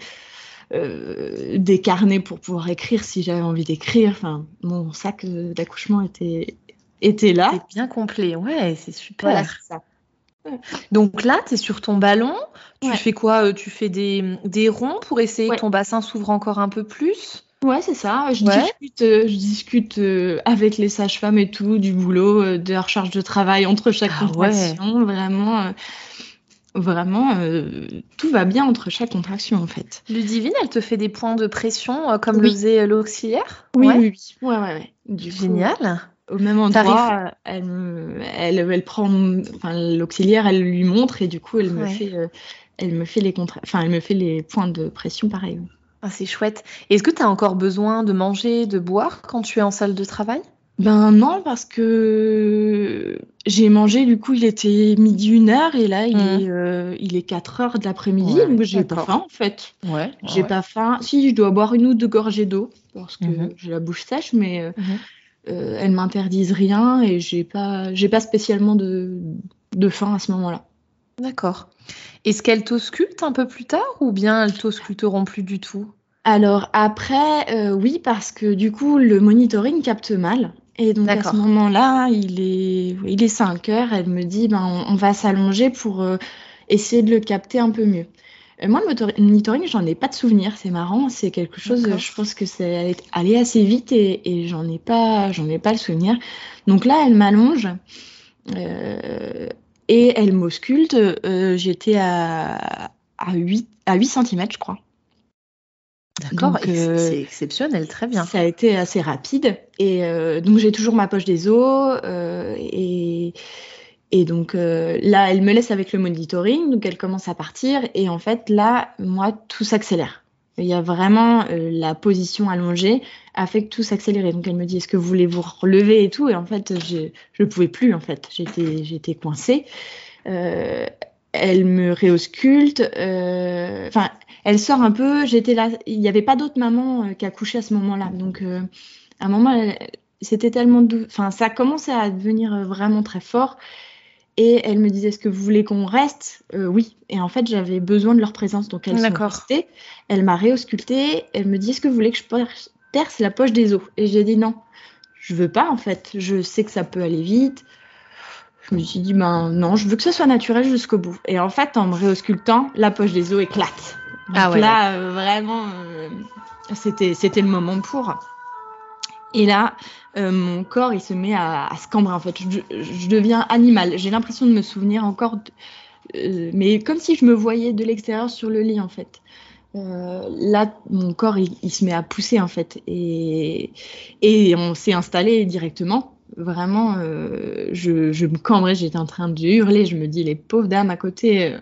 euh, des carnets pour pouvoir écrire si j'avais envie d'écrire. Enfin, mon sac d'accouchement était, était là. C'est bien complet, ouais, c'est super. Voilà, ça. Donc là, tu es sur ton ballon. Tu fais quoi? Euh, Tu fais des, des, ronds pour essayer que ton bassin s'ouvre encore un peu plus? Ouais, c'est ça. Je discute, euh, je discute euh, avec les sages-femmes et tout, du boulot, de la recharge de travail entre chaque ah contraction. Vraiment, vraiment, tout va bien entre chaque contraction en fait. Ludivine, elle te fait des points de pression comme le faisait l'auxiliaire? Oui, oui, oui, Ouais, ouais. Génial au même endroit, elle, elle, elle, prend, enfin, l'auxiliaire, elle lui montre et du coup, elle me fait, euh, elle me fait les contre, enfin, elle me fait les points de pression pareil. Ah, c'est chouette. Est-ce que tu as encore besoin de manger, de boire quand tu es en salle de travail? Ben non, parce que j'ai mangé, du coup, il était midi une heure et là, il, mmh. est, euh, il est 4 heures de l'après-midi, donc j'ai pas faim en fait. Ouais. J'ai pas faim. Si, je dois boire une ou deux gorgées d'eau parce que mmh j'ai la bouche sèche, mais euh, mmh euh, elles m'interdisent rien et j'ai pas, j'ai pas spécialement de, de faim à ce moment-là. D'accord. Est-ce qu'elles t'auscultent un peu plus tard ou bien elles t'ausculteront plus du tout? Alors après, euh, oui, parce que du coup, le monitoring capte mal. Et donc à ce moment-là, il est, il est 5 heures, elle me dit, ben, on, va s'allonger pour euh, essayer de le capter un peu mieux. Euh, moi, le monitoring, j'en ai pas de souvenir. C'est marrant. C'est quelque chose, je pense que c'est allé assez vite et, j'en ai pas, j'en ai pas le souvenir. Donc là, elle m'allonge euh, et elle m'ausculte. Euh, j'étais à, à, 8, à 8 cm, je crois. D'accord, c'est exceptionnel, très bien. Ça a été assez rapide. Et donc, j'ai toujours ma poche des os et et donc euh, là, elle me laisse avec le monitoring, donc elle commence à partir. Et en fait, là, moi, tout s'accélère. Il y a vraiment euh, la position allongée a fait que tout s'accélérait. Donc elle me dit est-ce que vous voulez vous relever et tout? Et en fait, je ne pouvais plus en fait. J'étais j'étais coincée. Euh, elle me réausculte. Enfin, elle sort un peu. J'étais là. Il n'y avait pas d'autre maman qui a couché à ce moment-là. Donc à un moment, c'était tellement doux. Enfin, ça commençait à devenir vraiment très fort. Et elle me disait, est-ce que vous voulez qu'on reste? Euh, Oui. Et en fait, j'avais besoin de leur présence. Donc, elle sont restées. Elle m'a réauscultée. Elle me dit, est-ce que vous voulez que je perce la poche des os? Et j'ai dit non. Je veux pas, en fait. Je sais que ça peut aller vite. Je me suis dit, ben non, je veux que ce soit naturel jusqu'au bout. Et en fait, en me réauscultant, la poche des os éclate. ah ouais, là, euh, vraiment, euh, c'était, c'était le moment pour. Et là, euh, mon corps, il se met à, à se cambrer en fait. Je, deviens animal. J'ai l'impression de me souvenir encore, euh, mais comme si je me voyais de l'extérieur sur le lit en fait. Euh, là, mon corps, il, se met à pousser en fait, et, et on s'est installé directement. Vraiment, je, je, me cambrais, j'étais en train de hurler. Je me dis, les pauvres dames à côté.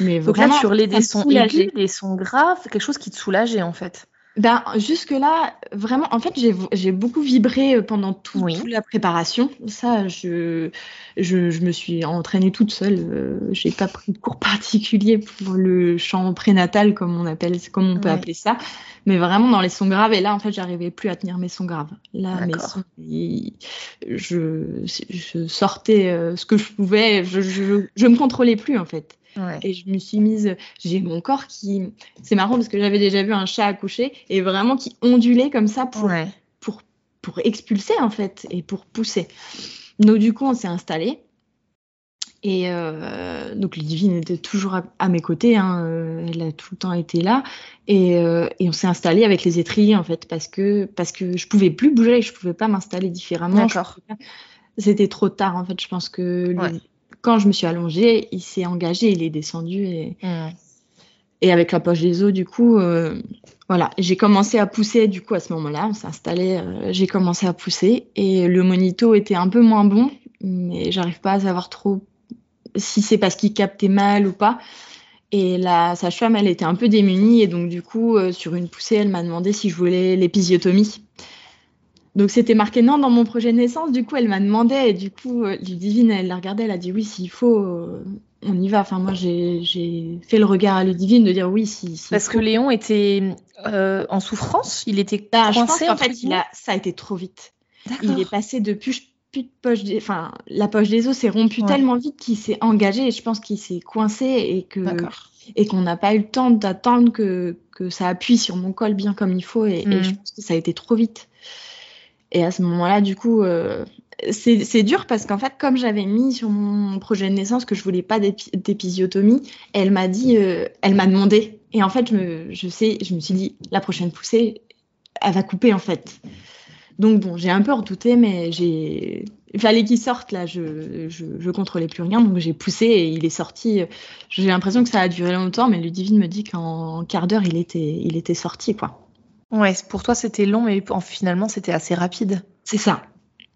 mais Donc vraiment, là, tu hurlais des sons aigus, des sons graves, quelque chose qui te soulageait en fait. Ben, jusque-là, vraiment, en fait, j'ai beaucoup vibré euh, pendant toute la préparation. Ça, je, je, je, me suis entraînée toute seule. Euh, j'ai pas pris de cours particulier pour le chant prénatal, comme on appelle, comme on peut appeler ça. Mais vraiment dans les sons graves. Et là, en fait, j'arrivais plus à tenir mes sons graves. Là, mes sons, je, je sortais euh, ce que je pouvais. Je, je, je me contrôlais plus, en fait. Et je me suis mise, j'ai mon corps qui, c'est marrant parce que j'avais déjà vu un chat accoucher et vraiment qui ondulait comme ça pour, pour, pour expulser en fait et pour pousser. Donc du coup, on s'est installé. Et euh, donc Ludivine était toujours à, mes côtés, hein, euh, elle a tout le temps été là, et, euh, et on s'est installé avec les étriers en fait parce que parce que je pouvais plus bouger, je pouvais pas m'installer différemment. C'était trop tard en fait, je pense que quand je me suis allongée, il s'est engagé, il est descendu et, mm. et avec la poche des os, du coup, euh, voilà, j'ai commencé à pousser. Du coup, à ce moment-là, on s'est installé, euh, j'ai commencé à pousser et le monito était un peu moins bon, mais j'arrive pas à savoir trop si c'est parce qu'il captait mal ou pas. Et la sage-femme, elle était un peu démunie et donc du coup, euh, sur une poussée, elle m'a demandé si je voulais l'épisiotomie. Donc c'était marqué non dans mon projet de naissance. Du coup, elle m'a demandé et du coup, euh, Ludivine, elle l'a regardé, elle a dit oui, s'il faut, euh, on y va. Enfin, moi, j'ai fait le regard à Ludivine de dire oui, si. Parce que Léon était euh, en souffrance, il était bah, coincé. Je pense qu'en fait, il a, ça a été trop vite. Il est passé depuis plus de poche, des... enfin, la poche des os s'est rompue tellement vite qu'il s'est engagé et je pense qu'il s'est coincé et que et qu'on n'a pas eu le temps d'attendre que, que ça appuie sur mon col bien comme il faut et, je mm. pense que ça a été trop vite. Et à ce moment-là, du coup, euh, c'est dur parce qu'en fait, comme j'avais mis sur mon projet de naissance que je voulais pas d'épisiotomie, elle m'a dit, euh, elle m'a demandé. Et en fait, je, me, je sais, je me suis dit, la prochaine poussée, elle va couper en fait. Donc bon, j'ai un peu redouté, mais j'ai, il fallait qu'il sorte là. Je, je, je, contrôlais plus rien, donc j'ai poussé et il est sorti. J'ai l'impression que ça a duré longtemps, mais Ludivine me dit qu'en quart d'heure, il était, il était sorti quoi. Ouais, pour toi c'était long, mais finalement c'était assez rapide. C'est ça.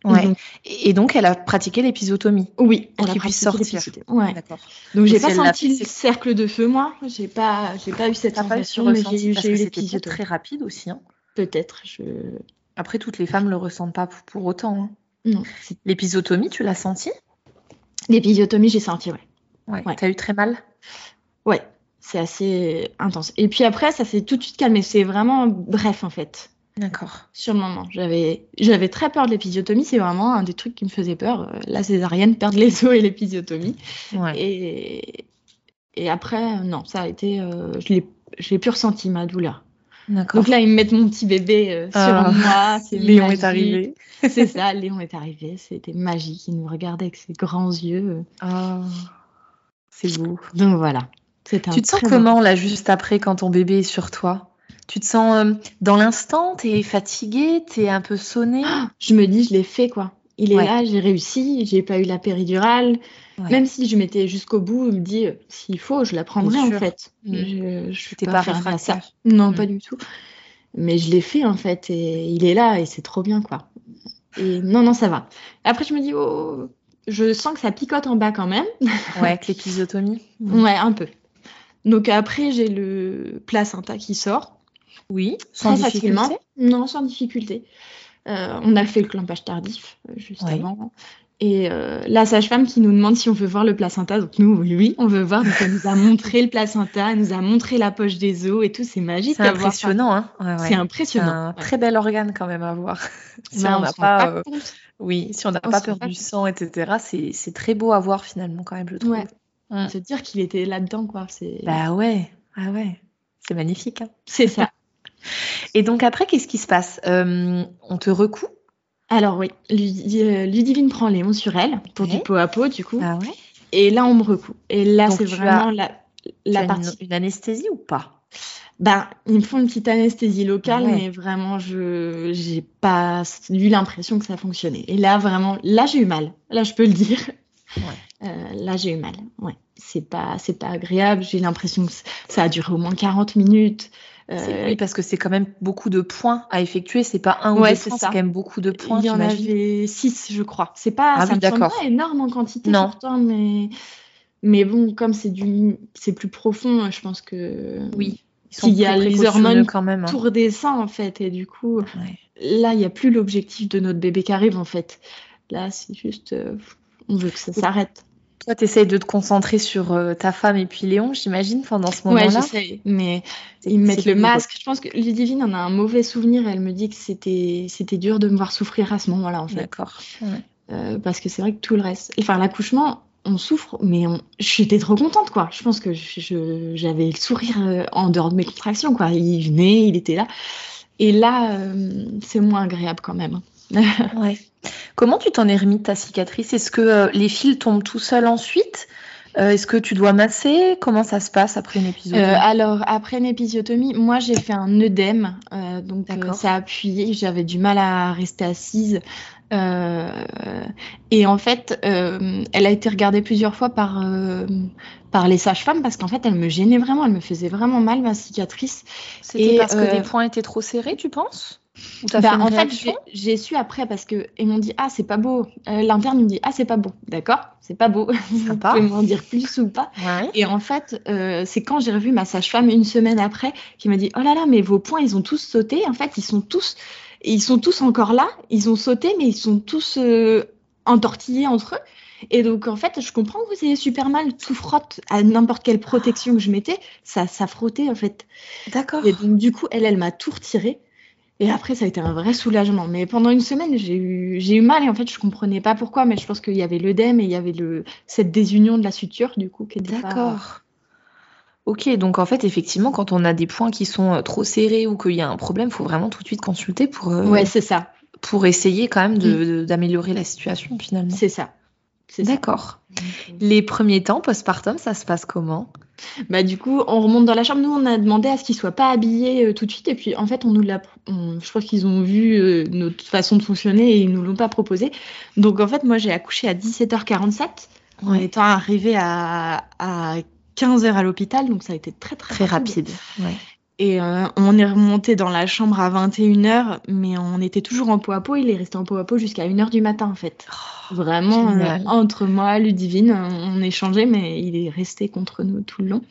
Ouais. Et donc, elle a pratiqué l'épisotomie. Oui, pour qu'il puisse sortir. Ouais. D'accord. Donc, j'ai pas senti le cercle de feu, moi. J'ai pas, j'ai pas eu cette sensation, mais j'ai eu l'épisiotomie. très rapide aussi. Hein. Peut-être. Je... Après, toutes les femmes le ressentent pas pour, autant. Hein. Non. L'épisiotomie, tu l'as senti? L'épisiotomie, j'ai senti, ouais. Ouais. ouais. T'as eu très mal? C'est assez intense. Et puis après, ça s'est tout de suite calmé. C'est vraiment bref, en fait. D'accord. Sur le moment, j'avais j'avais très peur de l'épisiotomie. C'est vraiment un des trucs qui me faisait peur. Euh, la césarienne, perdre les os et l'épisiotomie. Et et après, non, ça a été. Euh, je l'ai j'ai plus ressenti ma douleur. Donc là, ils me mettent mon petit bébé euh, sur ah. moi. Léon est arrivé. c'est ça, Léon est arrivé. C'était magique. Il nous regardait avec ses grands yeux. Ah, c'est beau. Donc voilà. Tu te sens comment là juste après quand ton bébé est sur toi? Tu te sens euh, dans l'instant, tu es fatiguée, tu es un peu sonnée ah, Je me dis, je l'ai fait quoi. Il est là, j'ai réussi, j'ai pas eu la péridurale. Même si je m'étais jusqu'au bout, il me dit, s'il faut, je la prendrai en fait. Mm. Je, je suis pas, faire ça. Non, pas mm. du tout. Mais je l'ai fait en fait et il est là et c'est trop bien quoi. Et non, non, ça va. Après, je me dis, oh, je sens que ça picote en bas quand même. Ouais, avec l'épisotomie. Ouais, un peu. Donc après, j'ai le placenta qui sort. Oui, sans difficulté. Non, sans difficulté. Euh, on a fait le clampage tardif euh, juste avant. Et euh, la sage-femme qui nous demande si on veut voir le placenta. Donc nous, oui, on veut voir. Donc elle nous a montré le placenta, elle nous a montré la poche des os et tout. C'est magique. C'est impressionnant. Hein c'est impressionnant. un très bel organe quand même à voir. si on n'a pas, oui, si on n'a pas peur du sang, etc. C'est très beau à voir finalement quand même, je trouve. Ouais. Hum. Se dire qu'il était là-dedans, quoi. Bah ouais, ah ouais. C'est magnifique. Hein. C'est ça. Et donc après, qu'est-ce qui se passe? Euh, On te recoue? Alors oui, euh, Ludivine prend Léon sur elle pour du pot à pot, du coup. Ah ouais. Et là, on me recoue. Et là, c'est vraiment la, la partie. Une, anesthésie ou pas? Ben, ils me font une petite anesthésie locale, mais vraiment, je j'ai pas eu l'impression que ça fonctionnait. Et là, vraiment, là, j'ai eu mal. Là, je peux le dire. Euh, là, j'ai eu mal. Ouais, c'est pas, c'est pas agréable. J'ai l'impression que ça a duré au moins 40 minutes. Euh, oui, parce que c'est quand même beaucoup de points à effectuer. C'est pas un ou deux points, c'est quand même beaucoup de points. Il y en avait six, je crois. C'est pas, ah, ça pas énorme en quantité, non. Pourtant, mais mais bon, comme c'est du, c'est plus profond, je pense que oui. Il y a les hormones quand même, hein. tout redescend en fait, et du coup, là, il n'y a plus l'objectif de notre bébé qui arrive en fait. Là, c'est juste, euh, on veut que ça s'arrête. Toi, tu essayes de te concentrer sur euh, ta femme et puis Léon, j'imagine, pendant ce moment-là. Ouais, j'essaye. Mais ils mettent le masque. Je pense que Ludivine en a un mauvais souvenir. Elle me dit que c'était, c'était dur de me voir souffrir à ce moment-là, en fait. D'accord. Euh, parce que c'est vrai que tout le reste. Enfin, l'accouchement, on souffre, mais on... j'étais trop contente, quoi. Je pense que j'avais le sourire euh, en dehors de mes contractions, quoi. Il venait, il était là. Et là, c'est moins agréable quand même. ouais. Comment tu t'en es remis de ta cicatrice? Est-ce que euh, les fils tombent tout seuls ensuite? Euh, Est-ce que tu dois masser? Comment ça se passe après une épisiotomie? euh, Alors, après une épisiotomie, moi j'ai fait un œdème, donc ça a appuyé, j'avais du mal à rester assise. et en fait, elle a été regardée plusieurs fois par, par les sages-femmes parce qu'en fait, elle me gênait vraiment, elle me faisait vraiment mal ma cicatrice. C'était parce que les points étaient trop serrés, tu penses? Bah, en fait, j'ai su après parce que ils m'ont dit ah c'est pas beau. Euh, l'interne me dit ah c'est pas beau. D'accord, c'est pas beau. Vous pouvez m'en dire plus ou pas. Et en fait, euh, c'est quand j'ai revu ma sage-femme une semaine après qui m'a dit oh là là mais vos points ils ont tous sauté. En fait, ils sont tous ils sont tous encore là. Ils ont sauté mais ils sont tous euh, entortillés entre eux. Et donc, en fait, je comprends que vous ayez super mal. Tout frotte à n'importe quelle protection que je mettais, ça, ça frottait, en fait. D'accord. Et donc, du coup, elle, elle m'a tout retiré. Et après, ça a été un vrai soulagement. Mais pendant une semaine, j'ai eu, j'ai eu mal et en fait, je comprenais pas pourquoi, mais je pense qu'il y avait l'œdème et il y avait le, cette désunion de la suture, du coup, qui était D'accord. Ok, donc en fait, effectivement, quand on a des points qui sont euh, trop serrés ou qu'il y a un problème, il faut vraiment tout de suite consulter pour, euh, Ouais, c'est ça. pour essayer quand même de- d'améliorer la situation finalement. C'est ça. C'est ça. D'accord. Les premiers temps postpartum, ça se passe comment? Bah, du coup, on remonte dans la chambre. Nous, on a demandé à ce qu'ils soient pas habillés euh, tout de suite. Et puis, en fait, on nous l'a. on- Je crois qu'ils ont vu euh, notre façon de fonctionner et ils nous l'ont pas proposé. Donc, en fait, moi, j'ai accouché à 17h47 en Ouais. étant arrivée à, à 15h à l'hôpital. Donc, ça a été très, très, Très rapide. Ouais. Et euh, on est remonté dans la chambre à 21h, mais on était toujours en peau à peau. Il est resté en peau à peau jusqu'à 1h du matin, en fait. Vraiment, euh, entre moi, Ludivine, on, échangeait, mais il est resté contre nous tout le long.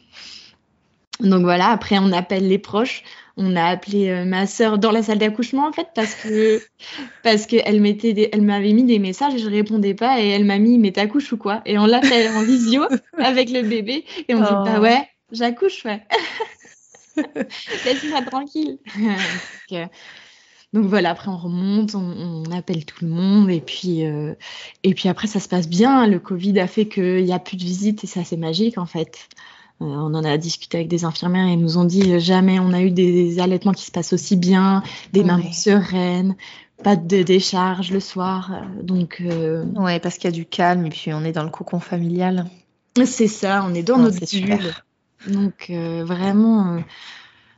Donc voilà, après, on appelle les proches. On a appelé euh, ma sœur dans la salle d'accouchement, en fait, parce que parce qu'elle mettait des- elle m'avait mis des messages et je répondais pas. Et elle m'a mis, mais t'accouches ou quoi? Et on l'appelle en visio avec le bébé. Et on dit, Oh. bah ouais, j'accouche, ouais. Laisse-moi tranquille. donc, euh, donc voilà, après on remonte, on, on appelle tout le monde et puis, euh, et puis après ça se passe bien. Le Covid a fait qu'il n'y a plus de visites et ça c'est magique en fait. Euh, on en a discuté avec des infirmières et ils nous ont dit jamais on a eu des allaitements qui se passent aussi bien, des Ouais. mamans sereines, pas de décharge le soir. Donc Ouais, parce qu'il y a du calme et puis on est dans le cocon familial. c'est ça, on est dans Ah, notre bulle. super. Donc euh, vraiment, euh,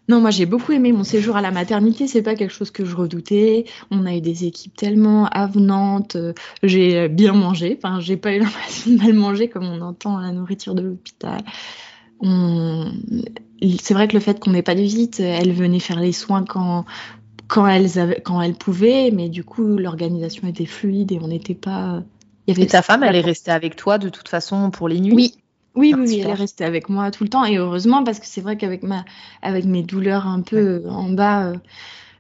non, moi j'ai beaucoup aimé mon séjour à la maternité. C'est pas quelque chose que je redoutais. On a eu des équipes tellement avenantes. euh, J'ai bien mangé. Enfin, j'ai pas eu l'impression de mal manger comme on entend la nourriture de l'hôpital. On- C'est vrai que le fait qu'on n'ait pas de visite, elles venaient faire les soins quand quand elles avaient, quand elles pouvaient, mais du coup l'organisation était fluide et on n'était pas. Il y avait Et ta femme, elle est restée avec toi de toute façon pour les nuits? Oui, oui, oui, elle est restée avec moi tout le temps et heureusement parce que c'est vrai qu'avec ma, avec mes douleurs un peu euh, en bas, euh,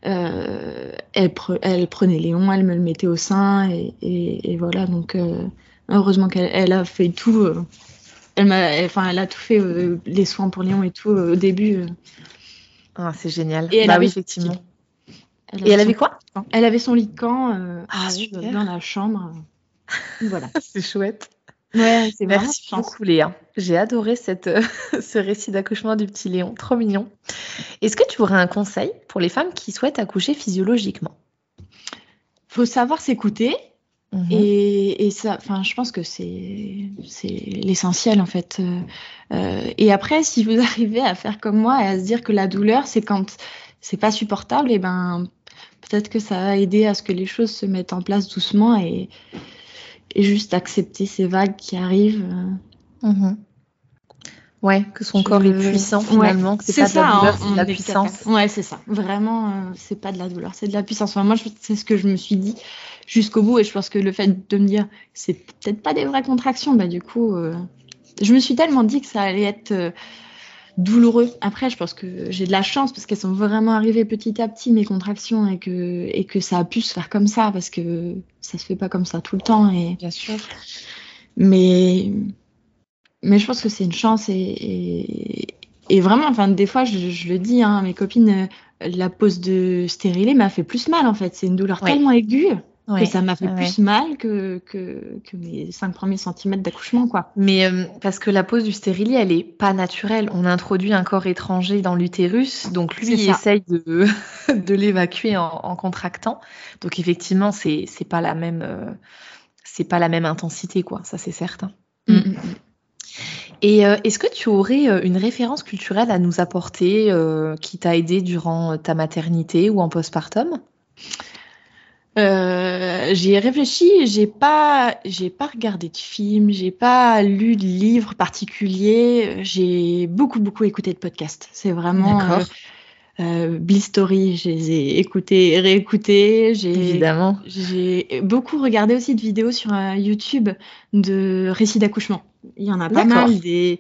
euh, elle, pre- elle prenait Léon, elle me le mettait au sein et, et- et voilà donc euh, heureusement qu'elle elle a fait tout, euh, elle elle- enfin elle a tout fait les soins pour Léon et tout au début. Ah, c'est génial. Et elle bah avait oui, effectivement. elle Et elle avait quoi? Elle avait son lit de camp Ah, dans la chambre. Voilà. C'est chouette. Ouais, c'est vraiment Merci beaucoup Léa. J'ai adoré cette, euh, ce récit d'accouchement du petit Léon. Trop mignon. Est-ce que tu aurais un conseil pour les femmes qui souhaitent accoucher physiologiquement? Faut savoir s'écouter. Mhm. Et, et ça, enfin, je pense que c'est l'essentiel en fait. Euh, euh, et après, si vous arrivez à faire comme moi et à se dire que la douleur, c'est quand c'est pas supportable, et ben peut-être que ça va aider à ce que les choses se mettent en place doucement et, et juste accepter ces vagues qui arrivent. Mhm. Ouais, que son Je- corps est puissant Ouais, finalement, que c'est pas de la hein, douleur, c'est on de la puissance. Ouais, c'est ça. Vraiment, euh, c'est pas de la douleur, c'est de la puissance. Enfin, moi, je- c'est ce que je me suis dit jusqu'au bout, et je pense que le fait de me dire c'est peut-être pas des vraies contractions, bah du coup, euh, je me suis tellement dit que ça allait être euh, douloureux. Après, je pense que j'ai de la chance parce qu'elles sont vraiment arrivées petit à petit mes contractions et que et que ça a pu se faire comme ça parce que ça se fait pas comme ça tout le temps et Bien sûr. mais, mais je pense que c'est une chance et, et, et vraiment, enfin, des fois, je, je le dis, hein, mes copines, euh, la pose de stérilet m'a fait plus mal en fait. C'est une douleur Ouais. tellement aiguë Ouais. que ça m'a fait Ouais, plus mal que, que, que mes cinq premiers centimètres d'accouchement, quoi. Mais euh, parce que la pose du stérilet, elle est pas naturelle. On introduit un corps étranger dans l'utérus, donc lui il essaye de, de l'évacuer en, en contractant. Donc effectivement, c'est c'est pas la même euh, c'est pas la même intensité quoi, ça c'est certain. Mm, mm, mm. Et euh, est-ce que tu aurais une référence culturelle à nous apporter qui t'a aidé durant ta maternité ou en postpartum? Euh, j'y ai réfléchi, j'ai pas, j'ai pas regardé de film, j'ai pas lu de livres particuliers, j'ai beaucoup beaucoup écouté de podcasts. C'est vraiment D'accord. euh, euh, Bliss Story, je les ai écoutés et réécoutés. J'ai Évidemment. j'ai beaucoup regardé aussi de vidéos sur euh, YouTube de récits d'accouchement. Il y en a pas mal des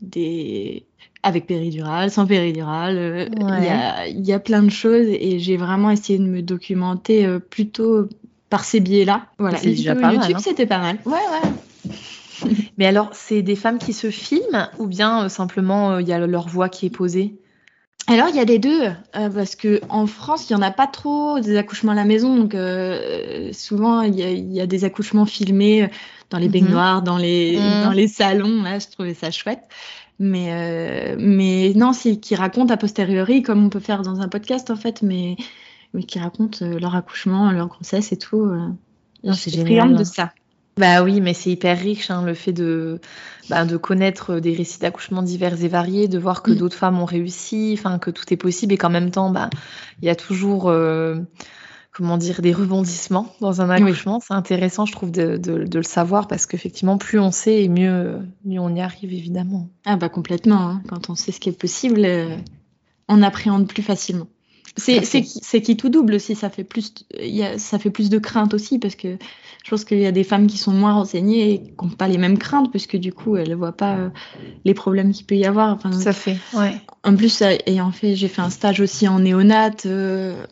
des avec péridurale, sans péridurale. euh, Il Ouais. y a il y a plein de choses et j'ai vraiment essayé de me documenter euh, plutôt par ces biais-là. Voilà, C'est les déjà pas YouTube, hein. c'était pas mal. Ouais, ouais. Mais alors, c'est des femmes qui se filment ou bien euh, simplement euh, il y a leur voix qui est posée? Alors il y a les deux euh, parce que en France il y en a pas trop des accouchements à la maison donc souvent il y, a des accouchements filmés dans les baignoires, dans les mhm. dans les salons là je trouvais ça chouette mais euh, mais non c'est qui racontent a posteriori comme on peut faire dans un podcast en fait mais mais qui racontent leur accouchement leur grossesse et tout. c'est génial de ça. Bah oui, mais c'est hyper riche hein, le fait de, bah, de connaître des récits d'accouchement divers et variés, de voir que mm. d'autres femmes ont réussi, enfin que tout est possible et qu'en même temps, bah il y a toujours euh, comment dire des rebondissements dans un accouchement. C'est intéressant, je trouve, de, de, de le savoir parce qu'effectivement, plus on sait, et mieux mieux on y arrive évidemment. Ah bah complètement. Hein. Quand on sait ce qui est possible, euh, on appréhende plus facilement. C'est qui tout double aussi, ça fait plus, y a, ça fait plus de crainte aussi parce que je pense qu'il y a des femmes qui sont moins renseignées et qui n'ont pas les mêmes craintes puisque du coup elles ne voient pas euh, les problèmes qu'il peut y avoir. Enfin, ça fait, ouais. En plus, ayant fait, j'ai fait un stage aussi en néonate, euh,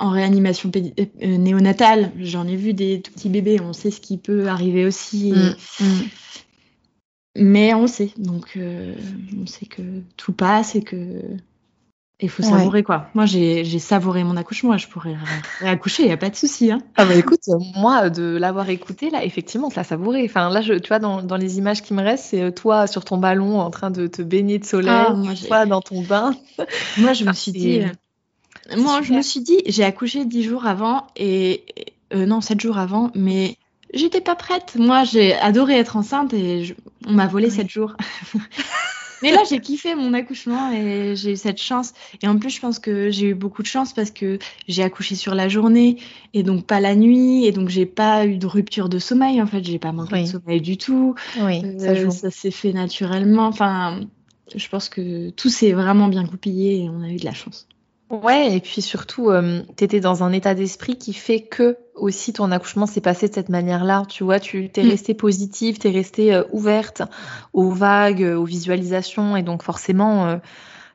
en réanimation euh, néonatale. J'en ai vu des tout petits bébés, on sait ce qui peut arriver aussi. Mm, mm. Mais on sait, donc on sait que tout passe et que il faut savourer quoi. Moi, j'ai savouré mon accouchement. Je pourrais réaccoucher, il n'y a pas de souci. Hein. Ah bah écoute, moi, de l'avoir écouté, là, effectivement, ça savouré. Enfin, là, je, tu vois, dans, dans les images qui me restent, c'est euh, toi sur ton ballon en train de te baigner de soleil, ah, toi dans ton bain. Moi, je me suis dit. Euh, moi, je me suis dit, j'ai accouché dix jours avant et euh, non, sept jours avant, mais j'étais pas prête. Moi, j'ai adoré être enceinte et on m'a volé sept jours. Mais là, j'ai kiffé mon accouchement et j'ai eu cette chance. Et en plus, je pense que j'ai eu beaucoup de chance parce que j'ai accouché sur la journée et donc pas la nuit. Et donc, j'ai pas eu de rupture de sommeil. En fait, j'ai pas manqué de sommeil du tout. Oui, euh, ça, s'est fait naturellement. Enfin, je pense que tout s'est vraiment bien goupillé et on a eu de la chance. Ouais, et puis surtout, euh, tu étais dans un état d'esprit qui fait que aussi ton accouchement s'est passé de cette manière-là. Tu vois, tu t'es mm. restée positive, t'es restée euh, ouverte aux vagues, aux visualisations, et donc forcément, euh,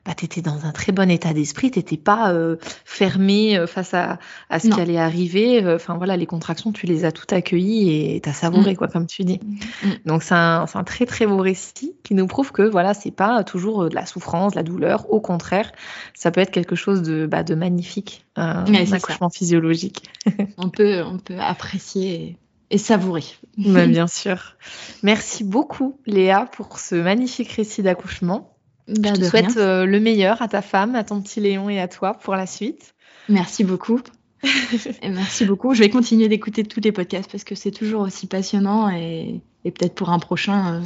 bah, tu étais dans un très bon état d'esprit, tu n'étais pas euh, fermé euh, face à, à ce qui allait arriver. Euh, enfin voilà, les contractions, tu les as toutes accueillies et tu as savouré, mm. quoi, comme tu dis. Mm. Donc c'est un, un, très très beau récit qui nous prouve que voilà, c'est pas toujours de la souffrance, de la douleur. Au contraire, ça peut être quelque chose de, bah, de magnifique, un accouchement physiologique. on, peut, on peut apprécier et savourer. bien sûr. Merci beaucoup, Léa, pour ce magnifique récit d'accouchement. Je te souhaite euh, le meilleur à ta femme, à ton petit Léon et à toi pour la suite. Merci beaucoup. et merci beaucoup. Je vais continuer d'écouter tous les podcasts parce que c'est toujours aussi passionnant et, peut-être pour un prochain, euh,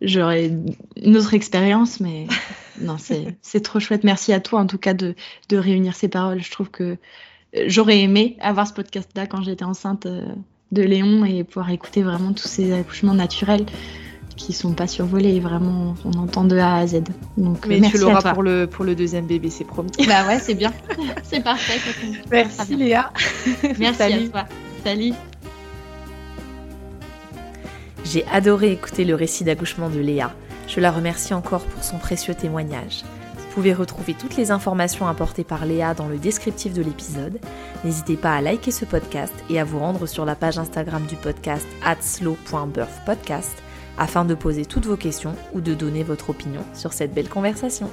j'aurai une autre expérience, mais non, c'est trop chouette. Merci à toi en tout cas de, de réunir ces paroles. Je trouve que euh, j'aurais aimé avoir ce podcast-là quand j'étais enceinte de Léon et pouvoir écouter vraiment tous ces accouchements naturels qui sont pas survolés. Vraiment, on entend de A à Z. Donc, Mais tu l'auras pour le, pour le deuxième bébé, c'est promis. Bah ouais, c'est bien. c'est parfait. Merci Léa. Merci à toi. Salut. J'ai adoré écouter le récit d'accouchement de Léa. Je la remercie encore pour son précieux témoignage. Vous pouvez retrouver toutes les informations apportées par Léa dans le descriptif de l'épisode. N'hésitez pas à liker ce podcast et à vous rendre sur la page Instagram du podcast at slow.birthpodcast afin de poser toutes vos questions ou de donner votre opinion sur cette belle conversation.